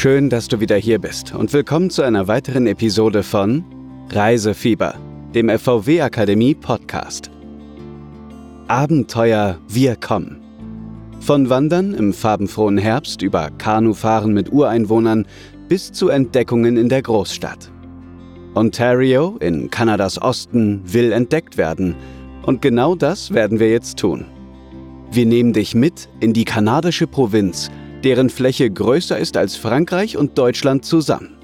Schön, dass du wieder hier bist und willkommen zu einer weiteren Episode von Reisefieber, dem FVW Akademie Podcast. Abenteuer Wir kommen. Von Wandern im farbenfrohen Herbst über Kanufahren mit Ureinwohnern bis zu Entdeckungen in der Großstadt. Ontario in Kanadas Osten will entdeckt werden und genau das werden wir jetzt tun. Wir nehmen dich mit in die kanadische Provinz, deren Fläche größer ist als Frankreich und Deutschland zusammen.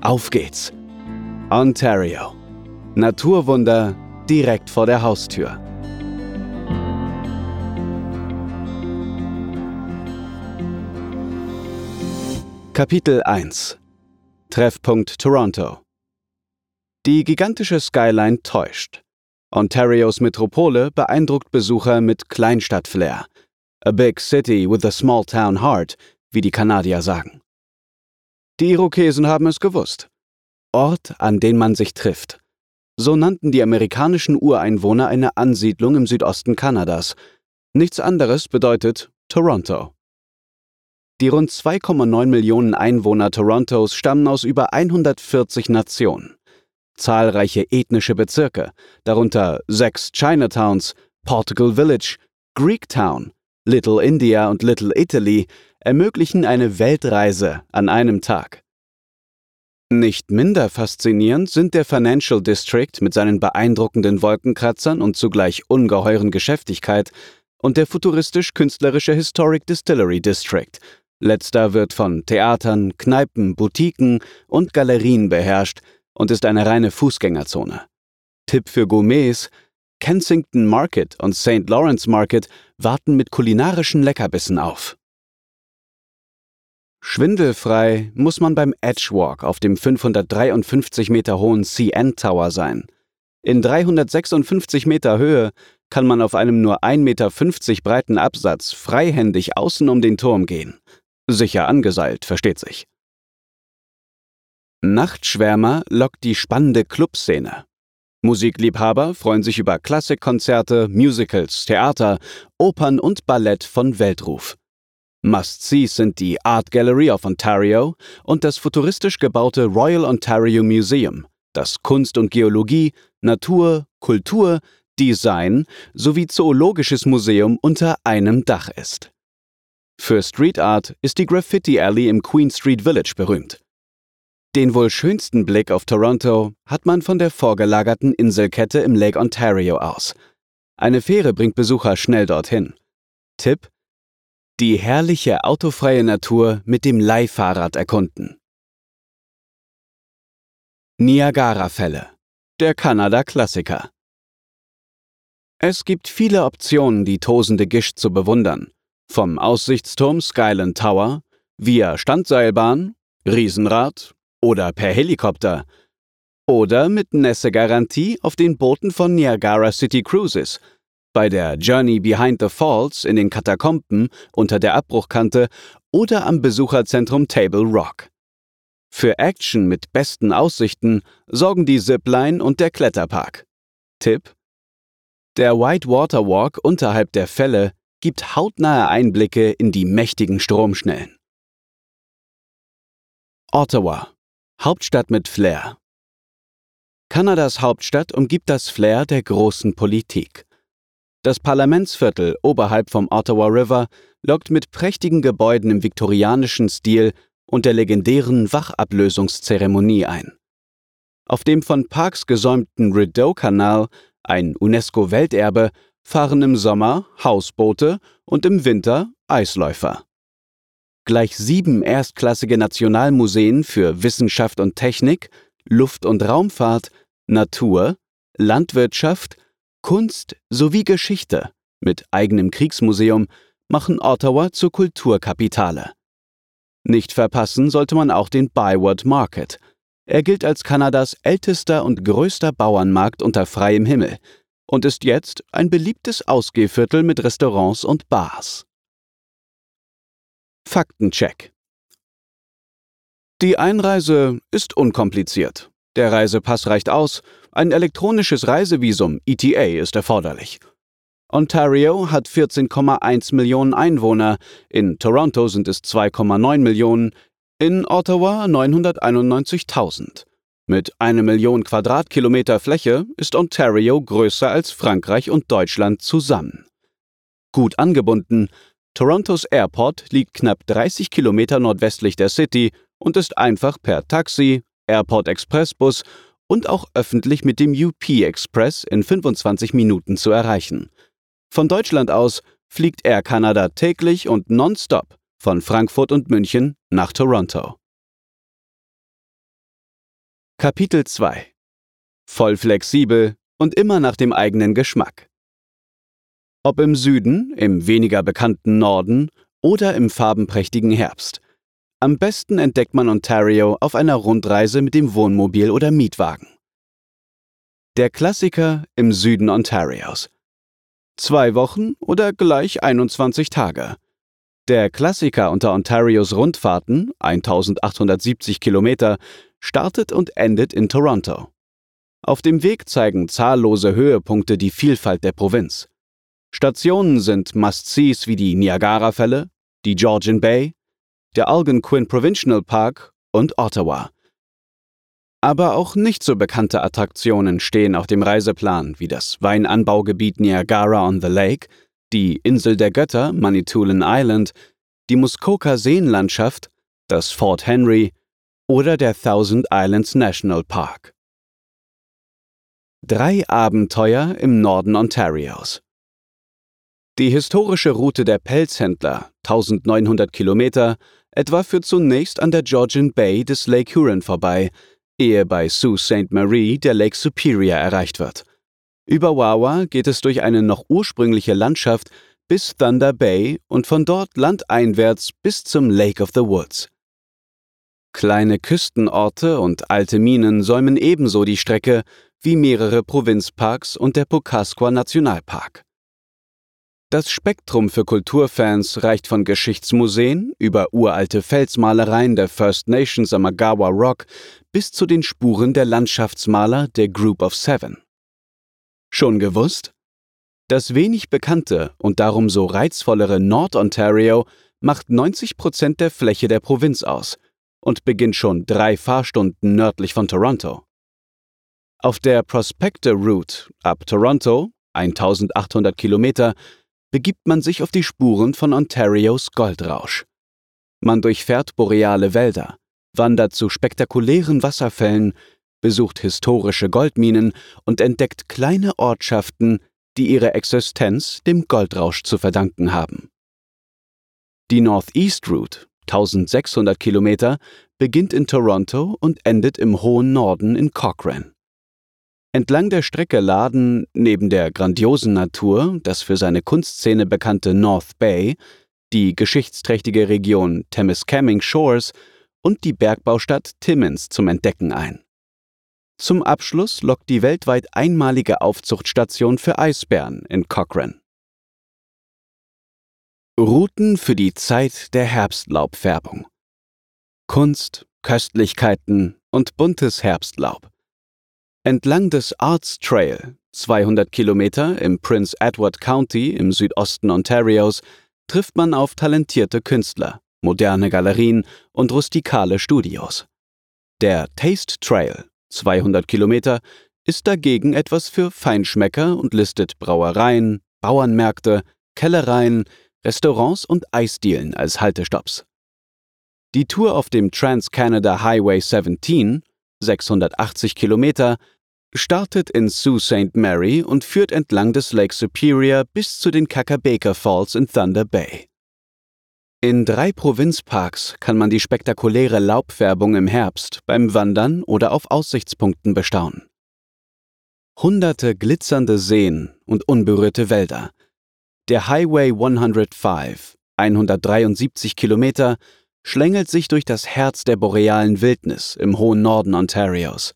Auf geht's! Ontario. Naturwunder direkt vor der Haustür. Kapitel 1 Treffpunkt Toronto Die gigantische Skyline täuscht. Ontarios Metropole beeindruckt Besucher mit Kleinstadtflair. A big city with a small town heart, wie die Kanadier sagen. Die Irokesen haben es gewusst. Ort, an den man sich trifft. So nannten die amerikanischen Ureinwohner eine Ansiedlung im Südosten Kanadas. Nichts anderes bedeutet Toronto. Die rund 2,9 Millionen Einwohner Torontos stammen aus über 140 Nationen. Zahlreiche ethnische Bezirke, darunter sechs Chinatowns, Portugal Village, Greektown, Little India und Little Italy, ermöglichen eine Weltreise an einem Tag. Nicht minder faszinierend sind der Financial District mit seinen beeindruckenden Wolkenkratzern und zugleich ungeheuren Geschäftigkeit und der futuristisch-künstlerische Historic Distillery District, Letzter wird von Theatern, Kneipen, Boutiquen und Galerien beherrscht und ist eine reine Fußgängerzone. Tipp für Gourmets: Kensington Market und St. Lawrence Market warten mit kulinarischen Leckerbissen auf. Schwindelfrei muss man beim Edgewalk auf dem 553 Meter hohen CN Tower sein. In 356 Meter Höhe kann man auf einem nur 1,50 Meter breiten Absatz freihändig außen um den Turm gehen. Sicher angeseilt, versteht sich. Nachtschwärmer lockt die spannende Clubszene. Musikliebhaber freuen sich über Klassikkonzerte, Musicals, Theater, Opern und Ballett von Weltruf. Must-Sees sind die Art Gallery of Ontario und das futuristisch gebaute Royal Ontario Museum, das Kunst und Geologie, Natur, Kultur, Design sowie Zoologisches Museum unter einem Dach ist. Für Street Art ist die Graffiti Alley im Queen Street Village berühmt. Den wohl schönsten Blick auf Toronto hat man von der vorgelagerten Inselkette im Lake Ontario aus. Eine Fähre bringt Besucher schnell dorthin. Tipp: Die herrliche autofreie Natur mit dem Leihfahrrad erkunden. Niagara-Fälle. Der Kanada-Klassiker. Es gibt viele Optionen, die tosende Gischt zu bewundern. Vom Aussichtsturm Skyland Tower, via Standseilbahn, Riesenrad oder per Helikopter. Oder mit Nässe-Garantie auf den Booten von Niagara City Cruises, bei der Journey Behind the Falls in den Katakomben unter der Abbruchkante oder am Besucherzentrum Table Rock. Für Action mit besten Aussichten sorgen die Zipline und der Kletterpark. Tipp: Der Whitewater Walk unterhalb der Fälle gibt hautnahe Einblicke in die mächtigen Stromschnellen. Ottawa, Hauptstadt mit Flair. Kanadas Hauptstadt umgibt das Flair der großen Politik. Das Parlamentsviertel oberhalb vom Ottawa River lockt mit prächtigen Gebäuden im viktorianischen Stil und der legendären Wachablösungszeremonie ein. Auf dem von Parks gesäumten Rideau-Kanal, ein UNESCO-Welterbe, fahren im Sommer Hausboote und im Winter Eisläufer. Gleich sieben erstklassige Nationalmuseen für Wissenschaft und Technik, Luft- und Raumfahrt, Natur, Landwirtschaft, Kunst sowie Geschichte mit eigenem Kriegsmuseum machen Ottawa zur Kulturkapitale. Nicht verpassen sollte man auch den Byward Market. Er gilt als Kanadas ältester und größter Bauernmarkt unter freiem Himmel und ist jetzt ein beliebtes Ausgehviertel mit Restaurants und Bars. Faktencheck Die Einreise ist unkompliziert. Der Reisepass reicht aus, ein elektronisches Reisevisum ETA ist erforderlich. Ontario hat 14,1 Millionen Einwohner, in Toronto sind es 2,9 Millionen, In Ottawa 991.000. Mit einer Million Quadratkilometer Fläche ist Ontario größer als Frankreich und Deutschland zusammen. Gut angebunden, Torontos Airport liegt knapp 30 Kilometer nordwestlich der City und ist einfach per Taxi, Airport Expressbus und auch öffentlich mit dem UP Express in 25 Minuten zu erreichen. Von Deutschland aus fliegt Air Canada täglich und nonstop von Frankfurt und München nach Toronto. Kapitel 2 Voll flexibel und immer nach dem eigenen Geschmack. Ob im Süden, im weniger bekannten Norden oder im farbenprächtigen Herbst. Am besten entdeckt man Ontario auf einer Rundreise mit dem Wohnmobil oder Mietwagen. Der Klassiker im Süden Ontarios. Zwei Wochen oder gleich 21 Tage. Der Klassiker unter Ontarios Rundfahrten, 1870 Kilometer, startet und endet in Toronto. Auf dem Weg zeigen zahllose Höhepunkte die Vielfalt der Provinz. Stationen sind Must-Sees wie die Niagara-Fälle, die Georgian Bay, der Algonquin Provincial Park und Ottawa. Aber auch nicht so bekannte Attraktionen stehen auf dem Reiseplan, wie das Weinanbaugebiet Niagara on the Lake, die Insel der Götter Manitoulin Island, die Muskoka Seenlandschaft, das Fort Henry oder der Thousand Islands National Park. Drei Abenteuer im Norden Ontarios. Die historische Route der Pelzhändler, 1900 Kilometer, etwa führt zunächst an der Georgian Bay des Lake Huron vorbei, ehe bei Sault Ste. Marie der Lake Superior erreicht wird. Über Wawa geht es durch eine noch ursprüngliche Landschaft bis Thunder Bay und von dort landeinwärts bis zum Lake of the Woods. Kleine Küstenorte und alte Minen säumen ebenso die Strecke wie mehrere Provinzparks und der Pukasqua Nationalpark. Das Spektrum für Kulturfans reicht von Geschichtsmuseen über uralte Felsmalereien der First Nations am Agawa Rock bis zu den Spuren der Landschaftsmaler der Group of Seven. Schon gewusst? Das wenig bekannte und darum so reizvollere Nord-Ontario macht 90 Prozent der Fläche der Provinz aus und beginnt schon drei Fahrstunden nördlich von Toronto. Auf der Prospector Route ab Toronto, 1800 Kilometer, begibt man sich auf die Spuren von Ontarios Goldrausch. Man durchfährt boreale Wälder, wandert zu spektakulären Wasserfällen, besucht historische Goldminen und entdeckt kleine Ortschaften, die ihre Existenz dem Goldrausch zu verdanken haben. Die Northeast Route, 1600 Kilometer, beginnt in Toronto und endet im hohen Norden in Cochrane. Entlang der Strecke laden neben der grandiosen Natur das für seine Kunstszene bekannte North Bay, die geschichtsträchtige Region Temiskaming Shores und die Bergbaustadt Timmins zum Entdecken ein. Zum Abschluss lockt die weltweit einmalige Aufzuchtstation für Eisbären in Cochrane. Routen für die Zeit der Herbstlaubfärbung. Kunst, Köstlichkeiten und buntes Herbstlaub. Entlang des Arts Trail, 200 Kilometer im Prince Edward County im Südosten Ontarios, trifft man auf talentierte Künstler, moderne Galerien und rustikale Studios. Der Taste Trail, 200 Kilometer, ist dagegen etwas für Feinschmecker und listet Brauereien, Bauernmärkte, Kellereien, Restaurants und Eisdielen als Haltestopps. Die Tour auf dem Trans-Canada Highway 17, 680 Kilometer, startet in Sault Ste. Mary und führt entlang des Lake Superior bis zu den Kakabaker Falls in Thunder Bay. In drei Provinzparks kann man die spektakuläre Laubfärbung im Herbst beim Wandern oder auf Aussichtspunkten bestaunen. Hunderte glitzernde Seen und unberührte Wälder. Der Highway 105, 173 Kilometer, schlängelt sich durch das Herz der borealen Wildnis im hohen Norden Ontarios.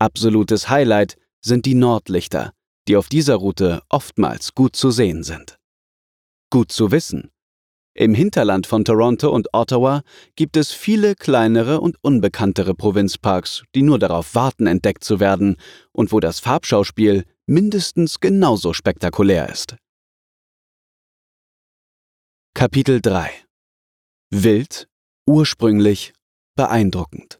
Absolutes Highlight sind die Nordlichter, die auf dieser Route oftmals gut zu sehen sind. Gut zu wissen. Im Hinterland von Toronto und Ottawa gibt es viele kleinere und unbekanntere Provinzparks, die nur darauf warten, entdeckt zu werden und wo das Farbschauspiel mindestens genauso spektakulär ist. Kapitel 3 Wild, Ursprünglich beeindruckend.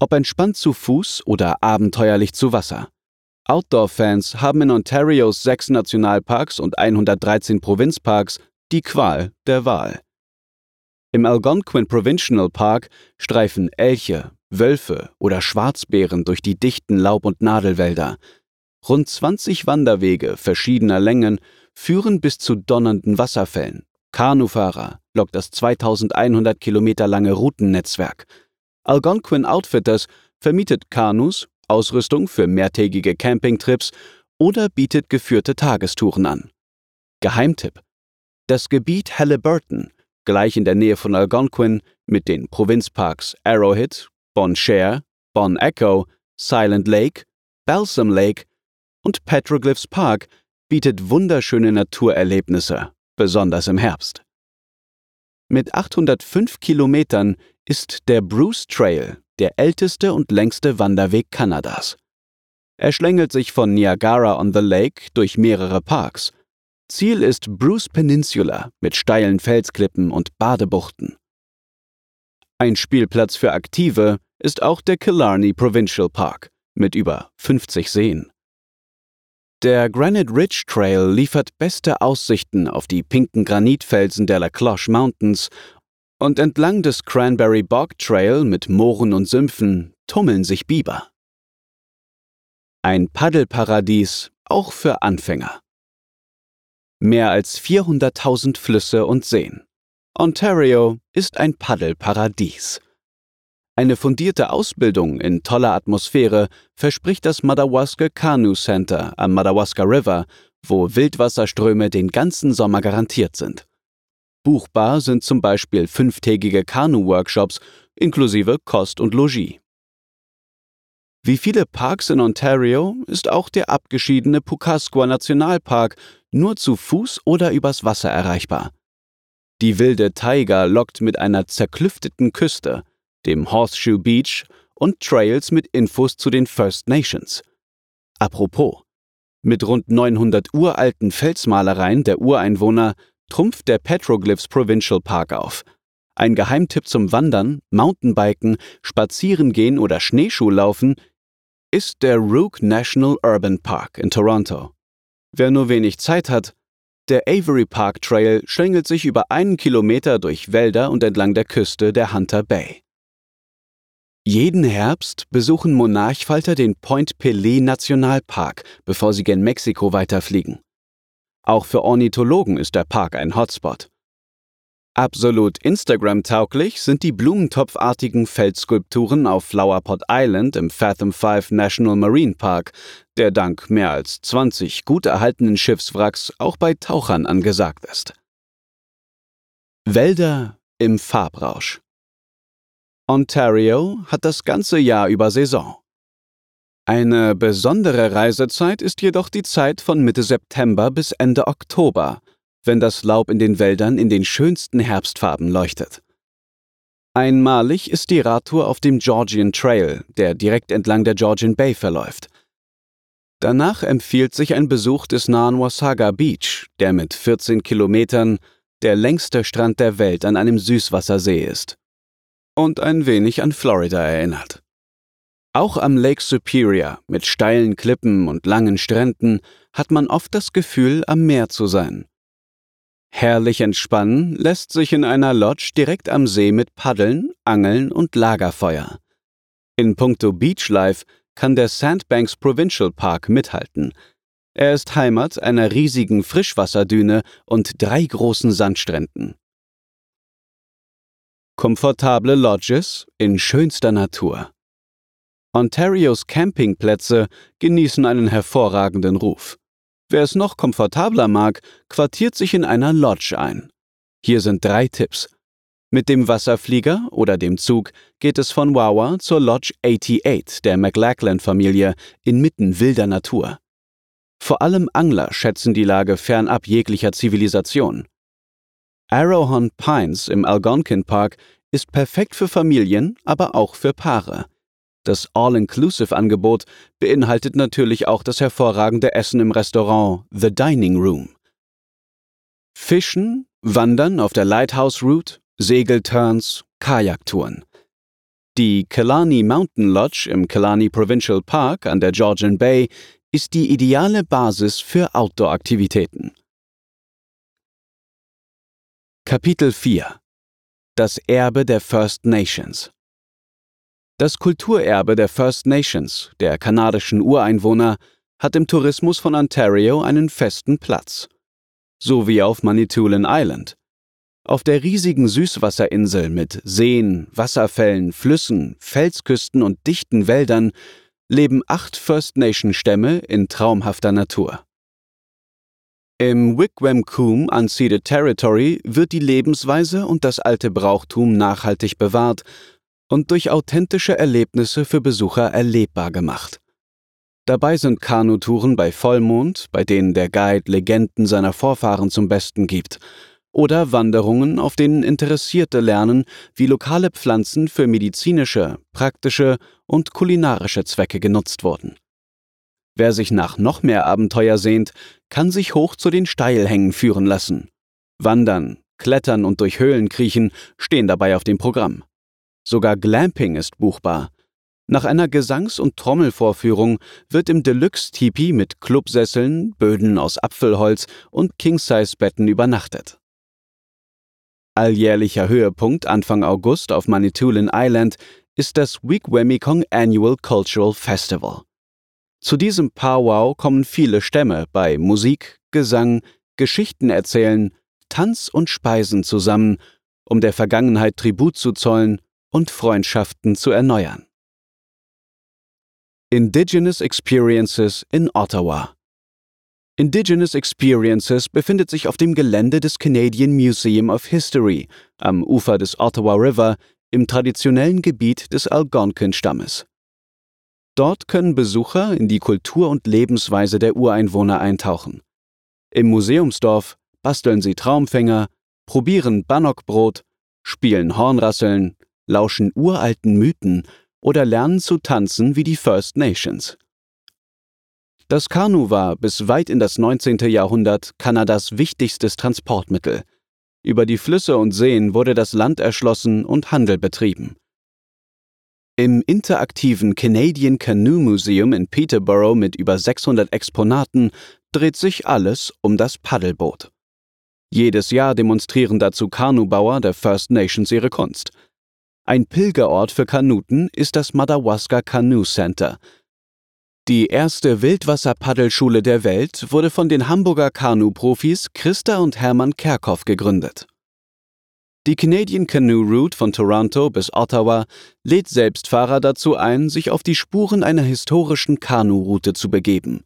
Ob entspannt zu Fuß oder abenteuerlich zu Wasser. Outdoor-Fans haben in Ontarios sechs Nationalparks und 113 Provinzparks die Qual der Wahl. Im Algonquin Provincial Park streifen Elche, Wölfe oder Schwarzbären durch die dichten Laub- und Nadelwälder. Rund 20 Wanderwege verschiedener Längen führen bis zu donnernden Wasserfällen. Kanufahrer lockt das 2100 Kilometer lange Routennetzwerk. Algonquin Outfitters vermietet Kanus, Ausrüstung für mehrtägige Campingtrips oder bietet geführte Tagestouren an. Geheimtipp: Das Gebiet Halliburton, gleich in der Nähe von Algonquin, mit den Provinzparks Arrowhead, Bon Cher, Bon Echo, Silent Lake, Balsam Lake und Petroglyphs Park, bietet wunderschöne Naturerlebnisse, besonders im Herbst. Mit 805 Kilometern ist der Bruce Trail der älteste und längste Wanderweg Kanadas. Er schlängelt sich von Niagara on the Lake durch mehrere Parks. Ziel ist Bruce Peninsula mit steilen Felsklippen und Badebuchten. Ein Spielplatz für Aktive ist auch der Killarney Provincial Park mit über 50 Seen. Der Granite Ridge Trail liefert beste Aussichten auf die pinken Granitfelsen der La Cloche Mountains und entlang des Cranberry Bog Trail mit Mooren und Sümpfen tummeln sich Biber. Ein Paddelparadies auch für Anfänger. Mehr als 400.000 Flüsse und Seen. Ontario ist ein Paddelparadies. Eine fundierte Ausbildung in toller Atmosphäre verspricht das Madawaska Canoe Center am Madawaska River, wo Wildwasserströme den ganzen Sommer garantiert sind. Buchbar sind zum Beispiel fünftägige Kanu-Workshops inklusive Kost und Logis. Wie viele Parks in Ontario ist auch der abgeschiedene Pukasqua Nationalpark nur zu Fuß oder übers Wasser erreichbar. Die wilde Taiga lockt mit einer zerklüfteten Küste, dem Horseshoe Beach und Trails mit Infos zu den First Nations. Apropos, mit rund 900 uralten Felsmalereien der Ureinwohner trumpft der Petroglyphs Provincial Park auf. Ein Geheimtipp zum Wandern, Mountainbiken, Spazierengehen oder Schneeschuhlaufen ist der Rook National Urban Park in Toronto. Wer nur wenig Zeit hat, der Avery Park Trail schlängelt sich über einen Kilometer durch Wälder und entlang der Küste der Hunter Bay. Jeden Herbst besuchen Monarchfalter den Point Pelé Nationalpark, bevor sie gen Mexiko weiterfliegen. Auch für Ornithologen ist der Park ein Hotspot. Absolut Instagram-tauglich sind die blumentopfartigen Feldskulpturen auf Flowerpot Island im Fathom 5 National Marine Park, der dank mehr als 20 gut erhaltenen Schiffswracks auch bei Tauchern angesagt ist. Wälder im Farbrausch Ontario hat das ganze Jahr über Saison. Eine besondere Reisezeit ist jedoch die Zeit von Mitte September bis Ende Oktober, wenn das Laub in den Wäldern in den schönsten Herbstfarben leuchtet. Einmalig ist die Radtour auf dem Georgian Trail, der direkt entlang der Georgian Bay verläuft. Danach empfiehlt sich ein Besuch des nahen Wasaga Beach, der mit 14 Kilometern der längste Strand der Welt an einem Süßwassersee ist und ein wenig an Florida erinnert. Auch am Lake Superior mit steilen Klippen und langen Stränden hat man oft das Gefühl, am Meer zu sein. Herrlich entspannen lässt sich in einer Lodge direkt am See mit Paddeln, Angeln und Lagerfeuer. In puncto Beachlife kann der Sandbanks Provincial Park mithalten. Er ist Heimat einer riesigen Frischwasserdüne und drei großen Sandstränden. Komfortable Lodges in schönster Natur. Ontarios Campingplätze genießen einen hervorragenden Ruf. Wer es noch komfortabler mag, quartiert sich in einer Lodge ein. Hier sind drei Tipps. Mit dem Wasserflieger oder dem Zug geht es von Wawa zur Lodge 88 der McLachlan-Familie inmitten wilder Natur. Vor allem Angler schätzen die Lage fernab jeglicher Zivilisation. Arrowhorn Pines im Algonquin Park ist perfekt für Familien, aber auch für Paare. Das All-Inclusive-Angebot beinhaltet natürlich auch das hervorragende Essen im Restaurant The Dining Room. Fischen, Wandern auf der Lighthouse Route, Segelturns, Kajaktouren. Die Killarney Mountain Lodge im Killarney Provincial Park an der Georgian Bay ist die ideale Basis für Outdoor-Aktivitäten. Kapitel 4 Das Erbe der First Nations Das Kulturerbe der First Nations, der kanadischen Ureinwohner, hat im Tourismus von Ontario einen festen Platz. So wie auf Manitoulin Island. Auf der riesigen Süßwasserinsel mit Seen, Wasserfällen, Flüssen, Felsküsten und dichten Wäldern leben acht First Nation Stämme in traumhafter Natur. Im Wigwam-Coombe Unceded Territory wird die Lebensweise und das alte Brauchtum nachhaltig bewahrt und durch authentische Erlebnisse für Besucher erlebbar gemacht. Dabei sind Kanutouren bei Vollmond, bei denen der Guide Legenden seiner Vorfahren zum Besten gibt, oder Wanderungen, auf denen Interessierte lernen, wie lokale Pflanzen für medizinische, praktische und kulinarische Zwecke genutzt wurden. Wer sich nach noch mehr Abenteuer sehnt, kann sich hoch zu den Steilhängen führen lassen. Wandern, Klettern und durch Höhlen kriechen stehen dabei auf dem Programm. Sogar Glamping ist buchbar. Nach einer Gesangs- und Trommelvorführung wird im Deluxe-Tipi mit Clubsesseln, Böden aus Apfelholz und King-Size-Betten übernachtet. Alljährlicher Höhepunkt Anfang August auf Manitoulin Island ist das Wigwamikong Annual Cultural Festival. Zu diesem Powwow kommen viele Stämme bei Musik, Gesang, Geschichten erzählen, Tanz und Speisen zusammen, um der Vergangenheit Tribut zu zollen und Freundschaften zu erneuern. Indigenous Experiences in Ottawa Indigenous Experiences befindet sich auf dem Gelände des Canadian Museum of History am Ufer des Ottawa River im traditionellen Gebiet des Algonquin-Stammes. Dort können Besucher in die Kultur und Lebensweise der Ureinwohner eintauchen. Im Museumsdorf basteln sie Traumfänger, probieren Bannockbrot, spielen Hornrasseln, lauschen uralten Mythen oder lernen zu tanzen wie die First Nations. Das Kanu war bis weit in das 19. Jahrhundert Kanadas wichtigstes Transportmittel. Über die Flüsse und Seen wurde das Land erschlossen und Handel betrieben. Im interaktiven Canadian Canoe Museum in Peterborough mit über 600 Exponaten dreht sich alles um das Paddelboot. Jedes Jahr demonstrieren dazu Kanubauer der First Nations ihre Kunst. Ein Pilgerort für Kanuten ist das Madawaska Canoe Center. Die erste Wildwasserpaddelschule der Welt wurde von den Hamburger Kanu-Profis Christa und Hermann Kerkhoff gegründet. Die Canadian Canoe Route von Toronto bis Ottawa lädt Selbstfahrer dazu ein, sich auf die Spuren einer historischen Kanu-Route zu begeben.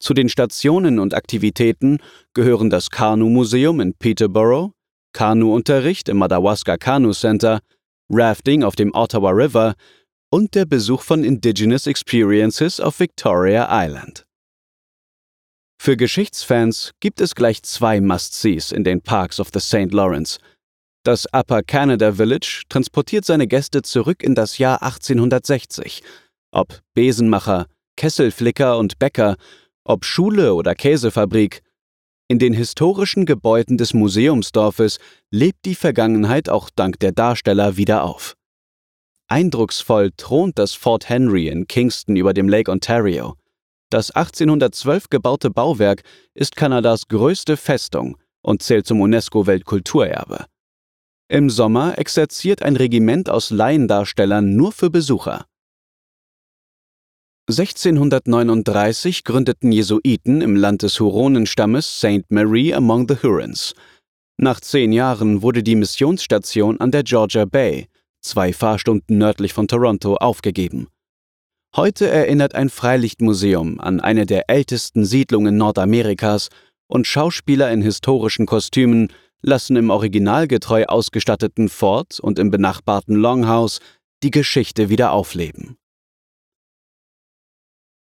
Zu den Stationen und Aktivitäten gehören das Kanu-Museum in Peterborough, Kanu-Unterricht im Madawaska Kanu Center, Rafting auf dem Ottawa River und der Besuch von Indigenous Experiences auf Victoria Island. Für Geschichtsfans gibt es gleich zwei Must-Sees in den Parks of the St. Lawrence – das Upper Canada Village transportiert seine Gäste zurück in das Jahr 1860. Ob Besenmacher, Kesselflicker und Bäcker, ob Schule oder Käsefabrik. In den historischen Gebäuden des Museumsdorfes lebt die Vergangenheit auch dank der Darsteller wieder auf. Eindrucksvoll thront das Fort Henry in Kingston über dem Lake Ontario. Das 1812 gebaute Bauwerk ist Kanadas größte Festung und zählt zum UNESCO-Weltkulturerbe. Im Sommer exerziert ein Regiment aus Laiendarstellern nur für Besucher. 1639 gründeten Jesuiten im Land des Huronenstammes St. Mary among the Hurons. Nach zehn Jahren wurde die Missionsstation an der Georgia Bay, zwei Fahrstunden nördlich von Toronto, aufgegeben. Heute erinnert ein Freilichtmuseum an eine der ältesten Siedlungen Nordamerikas und Schauspieler in historischen Kostümen lassen im originalgetreu ausgestatteten Fort und im benachbarten Longhouse die Geschichte wieder aufleben.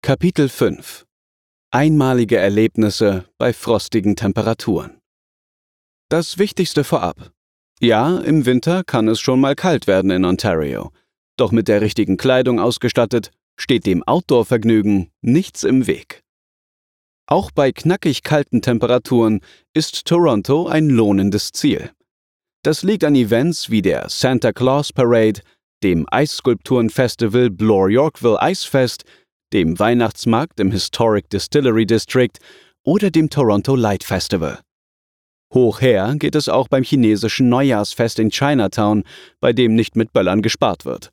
Kapitel 5 Einmalige Erlebnisse bei frostigen Temperaturen Das Wichtigste vorab. Ja, im Winter kann es schon mal kalt werden in Ontario, doch mit der richtigen Kleidung ausgestattet steht dem Outdoor-Vergnügen nichts im Weg. Auch bei knackig kalten Temperaturen ist Toronto ein lohnendes Ziel. Das liegt an Events wie der Santa Claus Parade, dem Eisskulpturenfestival Bloor Yorkville Eisfest, dem Weihnachtsmarkt im Historic Distillery District oder dem Toronto Light Festival. Hoch her geht es auch beim chinesischen Neujahrsfest in Chinatown, bei dem nicht mit Böllern gespart wird.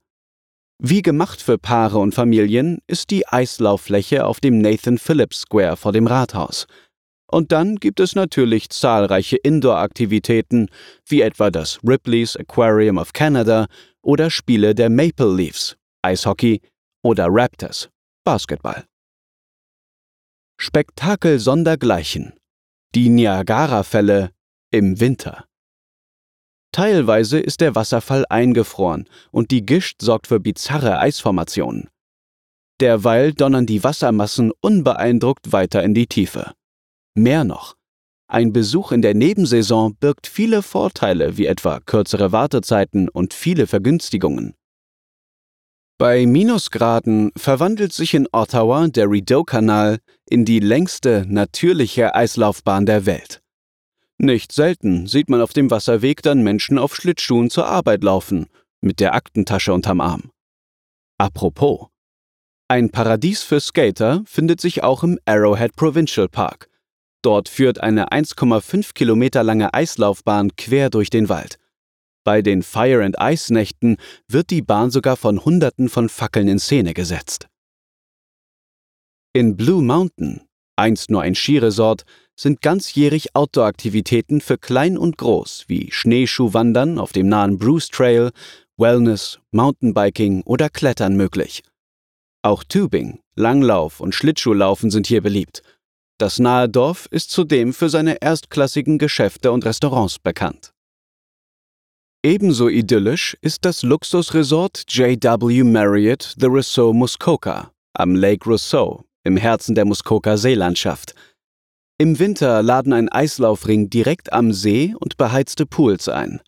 Wie gemacht für Paare und Familien ist die Eislauffläche auf dem Nathan Phillips Square vor dem Rathaus. Und dann gibt es natürlich zahlreiche Indoor-Aktivitäten, wie etwa das Ripley's Aquarium of Canada oder Spiele der Maple Leafs, Eishockey oder Raptors, Basketball. Spektakel sondergleichen. Die Niagara-Fälle im Winter. Teilweise ist der Wasserfall eingefroren und die Gischt sorgt für bizarre Eisformationen. Derweil donnern die Wassermassen unbeeindruckt weiter in die Tiefe. Mehr noch, ein Besuch in der Nebensaison birgt viele Vorteile wie etwa kürzere Wartezeiten und viele Vergünstigungen. Bei Minusgraden verwandelt sich in Ottawa der Rideau-Kanal in die längste natürliche Eislaufbahn der Welt. Nicht selten sieht man auf dem Wasserweg dann Menschen auf Schlittschuhen zur Arbeit laufen, mit der Aktentasche unterm Arm. Apropos. Ein Paradies für Skater findet sich auch im Arrowhead Provincial Park. Dort führt eine 1,5 Kilometer lange Eislaufbahn quer durch den Wald. Bei den Fire and Ice Nächten wird die Bahn sogar von Hunderten von Fackeln in Szene gesetzt. In Blue Mountain, einst nur ein Skiresort, sind ganzjährig Outdoor-Aktivitäten für Klein und Groß wie Schneeschuhwandern auf dem nahen Bruce Trail, Wellness, Mountainbiking oder Klettern möglich. Auch Tubing, Langlauf und Schlittschuhlaufen sind hier beliebt. Das nahe Dorf ist zudem für seine erstklassigen Geschäfte und Restaurants bekannt. Ebenso idyllisch ist das Luxusresort JW Marriott The Rousseau Muskoka am Lake Rousseau im Herzen der Muskoka Seelandschaft – im Winter laden ein Eislaufring direkt am See und beheizte Pools ein.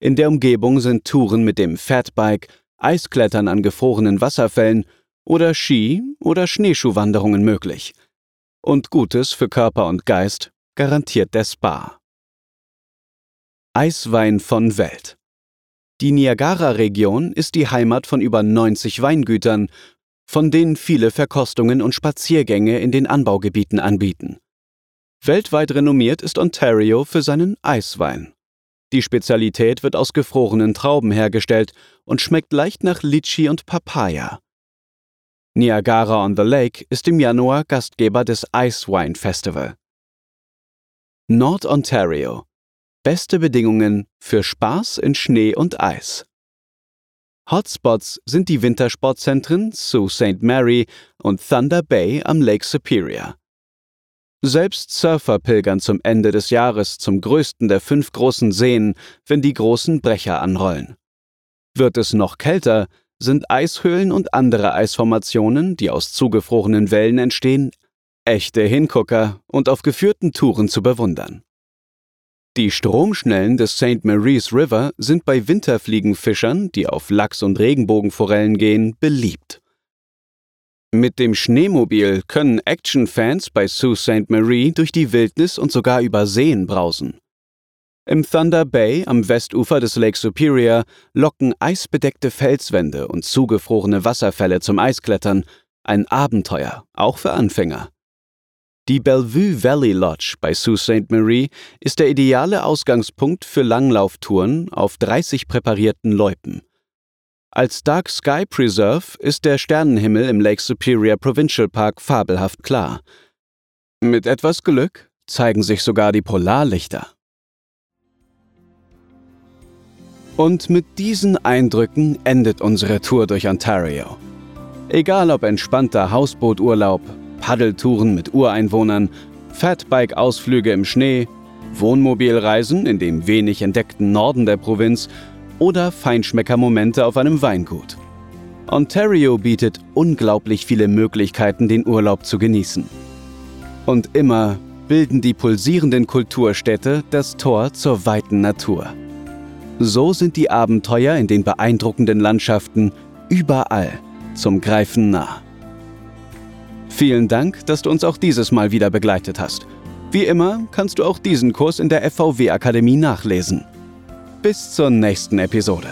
In der Umgebung sind Touren mit dem Fatbike, Eisklettern an gefrorenen Wasserfällen oder Ski- oder Schneeschuhwanderungen möglich. Und Gutes für Körper und Geist garantiert der Spa. Eiswein von Welt. Die Niagara-Region ist die Heimat von über 90 Weingütern, von denen viele Verkostungen und Spaziergänge in den Anbaugebieten anbieten. Weltweit renommiert ist Ontario für seinen Eiswein. Die Spezialität wird aus gefrorenen Trauben hergestellt und schmeckt leicht nach Litchi und Papaya. Niagara on the Lake ist im Januar Gastgeber des Ice Wine Festival. Nord-Ontario. Beste Bedingungen für Spaß in Schnee und Eis. Hotspots sind die Wintersportzentren Sault Ste. Mary und Thunder Bay am Lake Superior. Selbst Surfer pilgern zum Ende des Jahres zum größten der fünf großen Seen, wenn die großen Brecher anrollen. Wird es noch kälter, sind Eishöhlen und andere Eisformationen, die aus zugefrorenen Wellen entstehen, echte Hingucker und auf geführten Touren zu bewundern. Die Stromschnellen des St. Mary's River sind bei Winterfliegenfischern, die auf Lachs- und Regenbogenforellen gehen, beliebt. Mit dem Schneemobil können Action-Fans bei Sault Ste. Marie durch die Wildnis und sogar über Seen brausen. Im Thunder Bay am Westufer des Lake Superior locken eisbedeckte Felswände und zugefrorene Wasserfälle zum Eisklettern, ein Abenteuer, auch für Anfänger. Die Bellevue Valley Lodge bei Sault Ste. Marie ist der ideale Ausgangspunkt für Langlauftouren auf 30 präparierten Loipen. Als Dark Sky Preserve ist der Sternenhimmel im Lake Superior Provincial Park fabelhaft klar. Mit etwas Glück zeigen sich sogar die Polarlichter. Und mit diesen Eindrücken endet unsere Tour durch Ontario. Egal ob entspannter Hausbooturlaub, Paddeltouren mit Ureinwohnern, Fatbike-Ausflüge im Schnee, Wohnmobilreisen in dem wenig entdeckten Norden der Provinz oder Feinschmeckermomente auf einem Weingut. Ontario bietet unglaublich viele Möglichkeiten, den Urlaub zu genießen. Und immer bilden die pulsierenden Kulturstädte das Tor zur weiten Natur. So sind die Abenteuer in den beeindruckenden Landschaften überall zum Greifen nah. Vielen Dank, dass du uns auch dieses Mal wieder begleitet hast. Wie immer kannst du auch diesen Kurs in der FVW Akademie nachlesen. Bis zur nächsten Episode.